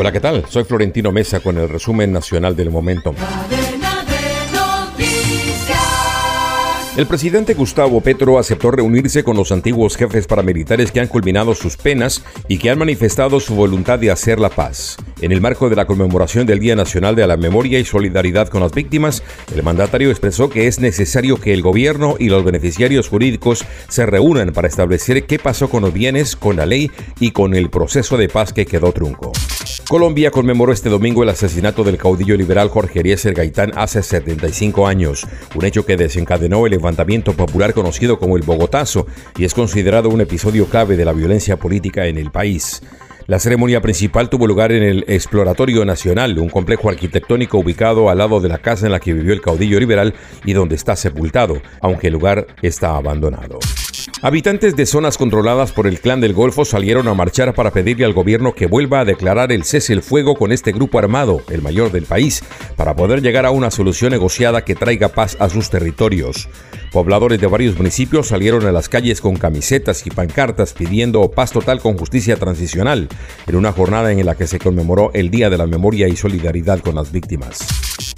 Hola, ¿qué tal? Soy Florentino Mesa con el resumen nacional del momento. El presidente Gustavo Petro aceptó reunirse con los antiguos jefes paramilitares que han culminado sus penas y que han manifestado su voluntad de hacer la paz. En el marco de la conmemoración del Día Nacional de la Memoria y Solidaridad con las Víctimas, el mandatario expresó que es necesario que el gobierno y los beneficiarios jurídicos se reúnan para establecer qué pasó con los bienes, con la ley y con el proceso de paz que quedó trunco. Colombia conmemoró este domingo el asesinato del caudillo liberal Jorge Eliezer Gaitán hace 75 años, un hecho que desencadenó el levantamiento popular conocido como el Bogotazo y es considerado un episodio clave de la violencia política en el país. La ceremonia principal tuvo lugar en el Exploratorio Nacional, un complejo arquitectónico ubicado al lado de la casa en la que vivió el caudillo liberal y donde está sepultado, aunque el lugar está abandonado. Habitantes de zonas controladas por el Clan del Golfo salieron a marchar para pedirle al gobierno que vuelva a declarar el cese el fuego con este grupo armado, el mayor del país, para poder llegar a una solución negociada que traiga paz a sus territorios. Pobladores de varios municipios salieron a las calles con camisetas y pancartas pidiendo paz total con justicia transicional, en una jornada en la que se conmemoró el Día de la Memoria y Solidaridad con las Víctimas.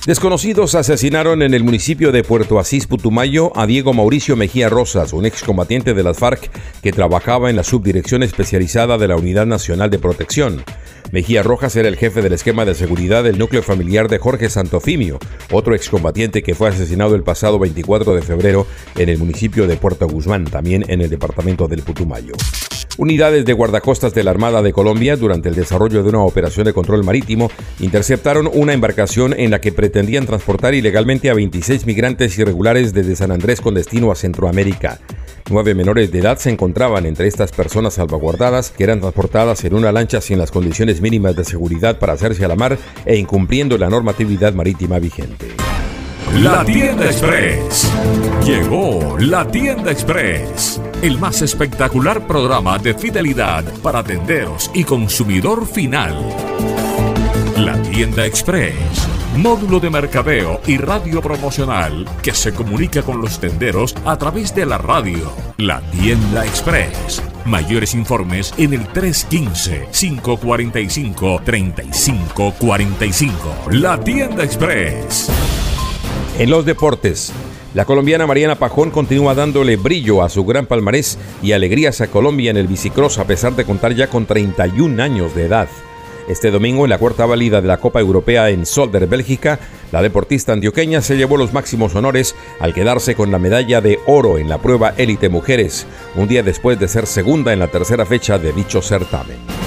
Desconocidos asesinaron en el municipio de Puerto Asís, Putumayo, a Diego Mauricio Mejía Rosas, un excombatiente de las FARC que trabajaba en la subdirección especializada de la Unidad Nacional de Protección. Mejía Rojas era el jefe del esquema de seguridad del núcleo familiar de Jorge Santofimio, otro excombatiente que fue asesinado el pasado 24 de febrero en el municipio de Puerto Guzmán, también en el departamento del Putumayo. Unidades de guardacostas de la Armada de Colombia, durante el desarrollo de una operación de control marítimo, interceptaron una embarcación en la que pretendían transportar ilegalmente a 26 migrantes irregulares desde San Andrés con destino a Centroamérica. Nueve menores de edad se encontraban entre estas personas salvaguardadas que eran transportadas en una lancha sin las condiciones mínimas de seguridad para hacerse a la mar e incumpliendo la normatividad marítima vigente. La Tienda Express. Llegó la Tienda Express, el más espectacular programa de fidelidad para atenderos y consumidor final. La Tienda Express, módulo de mercadeo y radio promocional que se comunica con los tenderos a través de la radio. La Tienda Express. Mayores informes en el 315-545-3545. La Tienda Express. En los deportes, la colombiana Mariana Pajón continúa dándole brillo a su gran palmarés y alegrías a Colombia en el bicicross a pesar de contar ya con 31 años de edad. Este domingo, en la cuarta válida de la Copa Europea en Solder, Bélgica, la deportista antioqueña se llevó los máximos honores al quedarse con la medalla de oro en la prueba élite mujeres, un día después de ser segunda en la tercera fecha de dicho certamen.